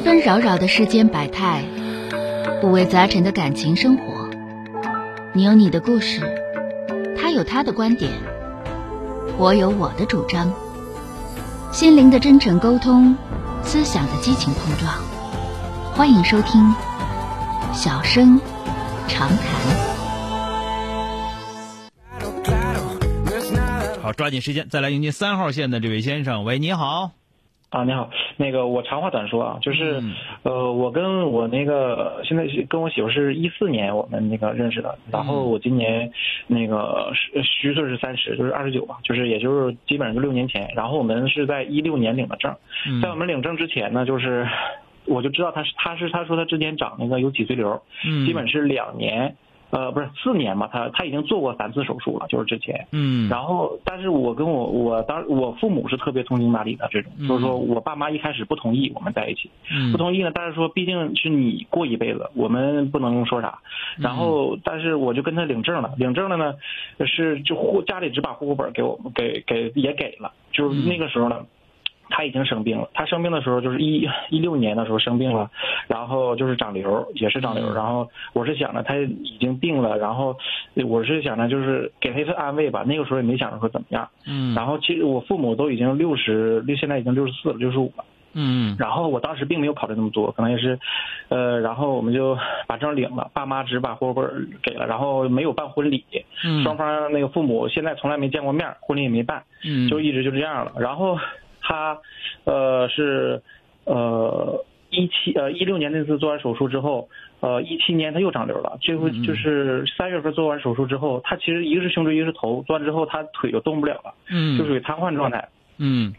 纷纷扰扰的世间百态，五味杂陈的感情生活。你有你的故事，他有他的观点，我有我的主张。心灵的真诚沟通，思想的激情碰撞。欢迎收听《小声长谈》。好，抓紧时间，再来迎接三号线的这位先生。喂，你好。啊，你好，那个我长话短说啊，就是，嗯。呃，我跟我那个现在跟我媳妇是一四年我们那个认识的，然后我今年那个虚虚岁是三十，就是二十九吧，就是也就是基本上就六年前，然后我们是在一六年领的证，嗯。在我们领证之前呢，就是我就知道他是他是他说他之前长那个有脊髓瘤，嗯，基本是两年，呃，不是四年嘛，他他已经做过三次手术了，就是之前，嗯，然后，但是我跟我我当我父母是特别通情达理的这种，嗯就是说我爸妈一开始不同意我们在一起，嗯。不同意呢，但是说毕竟是你过一辈子，我们不能说啥。然后，但是我就跟他领证了，领证了呢，是就户家里只把户口本给我们给给也给了，就是那个时候呢。他已经生病了，他生病的时候就是一一六年的时候生病了，然后就是长瘤，也是长瘤。嗯然后我是想着他已经病了，然后我是想着就是给他一份安慰吧。那个时候也没想着说怎么样。嗯，然后其实我父母都已经六十六，现在已经六十四了，六十五了。嗯然后我当时并没有考虑那么多，可能也是，呃，然后我们就把证领了，爸妈只把户口本给了，然后没有办婚礼，嗯双方那个父母现在从来没见过面，婚礼也没办，嗯就一直就这样了。然后他，呃，是，呃，一七呃一六年那次做完手术之后，呃一七年他又长瘤了，这回嗯嗯就是三月份做完手术之后，他其实一个是胸椎，一个是头，做完之后他腿就动不了了，嗯就属于瘫痪状态。嗯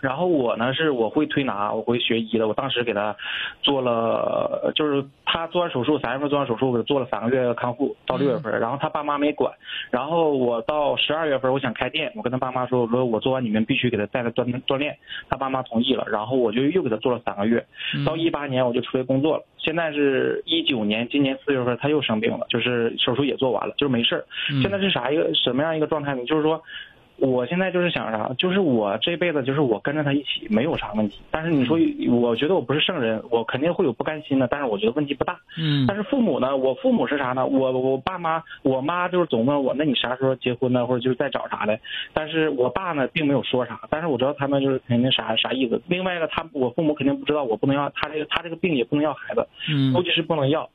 然后我呢是我会推拿，我会学医的。我当时给他做了，就是他做完手术，三月份做完手术，我给他做了三个月康复，到六月份。然后他爸妈没管。然后我到十二月份，我想开店，我跟他爸妈说，我说我做完你们必须给他带来锻锻炼。他爸妈同意了，然后我就又给他做了三个月。到一八年我就出来工作了。现在是一九年，今年四月份他又生病了，就是手术也做完了，就是没事儿。嗯现在是啥一个什么样一个状态呢？就是说。我现在就是想啥，就是我这辈子就是我跟着他一起没有啥问题，但是你说我觉得我不是圣人，我肯定会有不甘心的，但是我觉得问题不大。嗯但是父母呢，我父母是啥呢？我我爸妈，我妈就是总问我，那你啥时候结婚呢？或者就是再找啥的？但是我爸呢，并没有说啥，但是我知道他们就是肯定啥啥意思。另外一个，他我父母肯定不知道我不能要他这个他这个病也不能要孩子，嗯估计是不能要。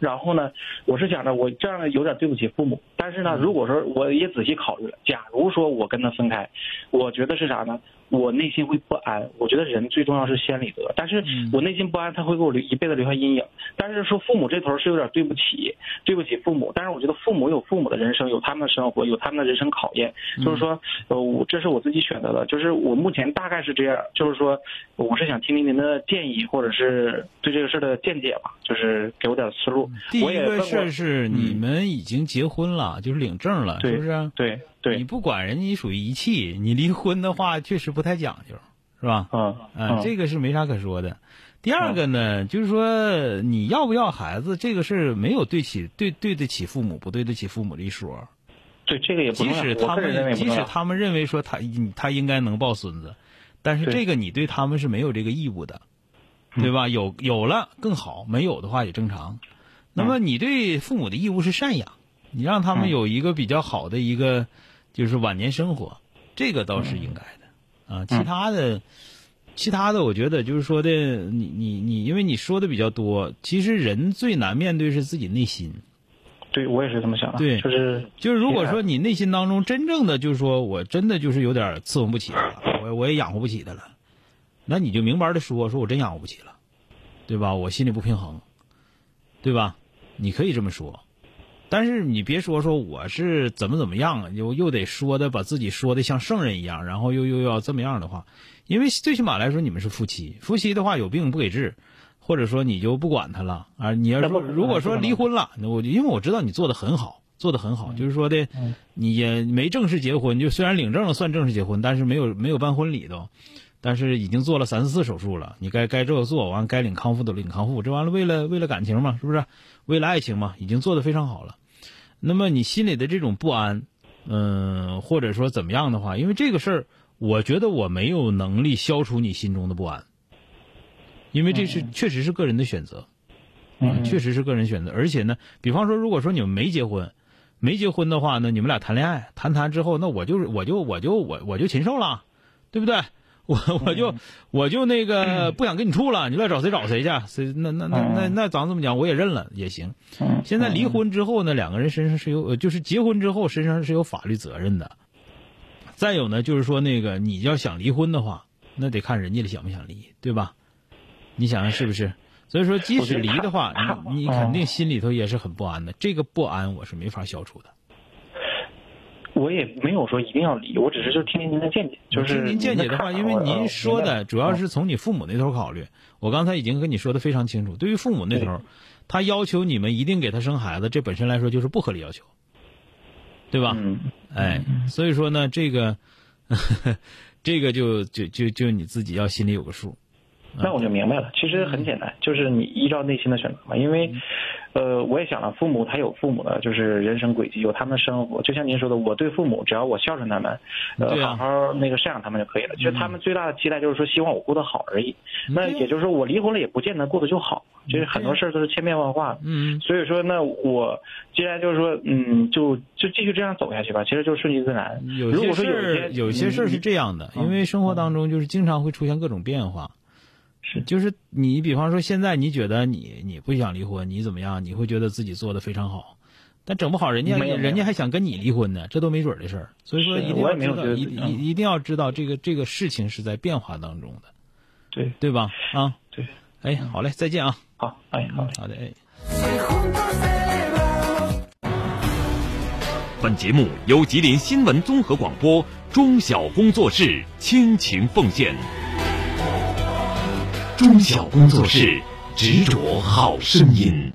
然后呢，我是想着我这样有点对不起父母，但是呢，如果说我也仔细考虑了，假如说我跟他分开，我觉得是啥呢？我内心会不安。我觉得人最重要是先理得，但是我内心不安，他会给我留一辈子留下阴影。但是说父母这头是有点对不起，对不起父母。但是我觉得父母有父母的人生，有他们的生活，有他们的人生考验。就是说，呃，我这是我自己选择的，就是我目前大概是这样。就是说，我是想听听您的建议，或者是对这个事儿的见解吧，就是给我点思路。第一个事儿是你们已经结婚了，就是领证了，是不是？对对你，不管人家，你属于遗弃，你离婚的话确实不太讲究，是吧？嗯嗯，这个是没啥可说的。第二个呢，就是说你要不要孩子这个事儿没有对起对对得起父母，不对得起父母的一说。对这个也不即。使他们即使。他们认为说他他应该能抱孙子，但是这个你对他们是没有这个义务的，对吧？有有了更好，没有的话也正常。那么你对父母的义务是赡养，你让他们嗯有一个比较好的一个就是晚年生活，这个倒是应该的啊。其他的。其他的，我觉得就是说的，你你你，因为你说的比较多，其实人最难面对是自己内心。对我也是这么想的。对就是就是如果说你内心当中真正的就是说我真的就是有点伺候不起了，我我也养活不起他了，那你就明白的说，说我真养活不起了，对吧？我心里不平衡，对吧？你可以这么说，但是你别说说我是怎么怎么样，又又得说的把自己说的像圣人一样，然后又又要这么样的话，因为最起码来说你们是夫妻，夫妻的话有病不给治。或者说你就不管他了啊？你要说如果说离婚了，我因为我知道你做的很好，做的很好，就是说的，你也没正式结婚，就虽然领证了算正式结婚，但是没有没有办婚礼都，但是已经做了三四次手术了，你该该这个做完，该领康复的领康复，这完了为了为了感情嘛，是不是？为了爱情嘛，已经做得非常好了。那么你心里的这种不安，嗯、或者说怎么样的话，因为这个事儿，我觉得我没有能力消除你心中的不安。因为这是确实是个人的选择，嗯，确实是个人选择。而且呢，比方说，如果说你们没结婚，没结婚的话呢，你们俩谈恋爱，谈谈之后，那我就是我就我就我我就禽兽了，对不对？我我就我就那个不想跟你处了，你来找谁找谁去？谁那那那那那咱这么讲，我也认了也行。现在离婚之后呢，两个人身上是有，就是结婚之后身上是有法律责任的。再有呢，就是说那个你要想离婚的话，那得看人家想不想离，对吧？你想想是不是？所以说，即使离的话，你你肯定心里头也是很不安的。这个不安我是没法消除的。我也没有说一定要离，我只是就听听您的见解，就是听您见解的话，因为您说的主要是从你父母那头考虑。我刚才已经跟你说的非常清楚，对于父母那头，他要求你们一定给他生孩子，这本身来说就是不合理要求，对吧？嗯。哎，所以说呢，这个，这个就就就就你自己要心里有个数。那我就明白了，其实很简单，就是你依照内心的选择嘛。因为，呃，我也想了，父母他有父母的就是人生轨迹，有他们的生活。就像您说的，我对父母，只要我孝顺他们，呃，好好那个赡养他们就可以了。其实他们最大的期待就是说，希望我过得好而已。那也就是说，我离婚了也不见得过得就好。就是很多事儿都是千变万化。嗯。所以说，那我既然就是说，嗯，就就继续这样走下去吧。其实就顺其自然。有些事儿，有些事儿是这样的，因为生活当中就是经常会出现各种变化。是，就是你，比方说现在你觉得你你不想离婚，你怎么样？你会觉得自己做的非常好，但整不好人家人家还想跟你离婚呢，这都没准的事儿。所以说一定要知道，一一一定要知道这个这个事情是在变化当中的，对对吧？啊，对，哎，好嘞，再见啊！好，哎，好，好的，哎。本节目由吉林新闻综合广播中小工作室倾情奉献。中小工作室，执着好声音。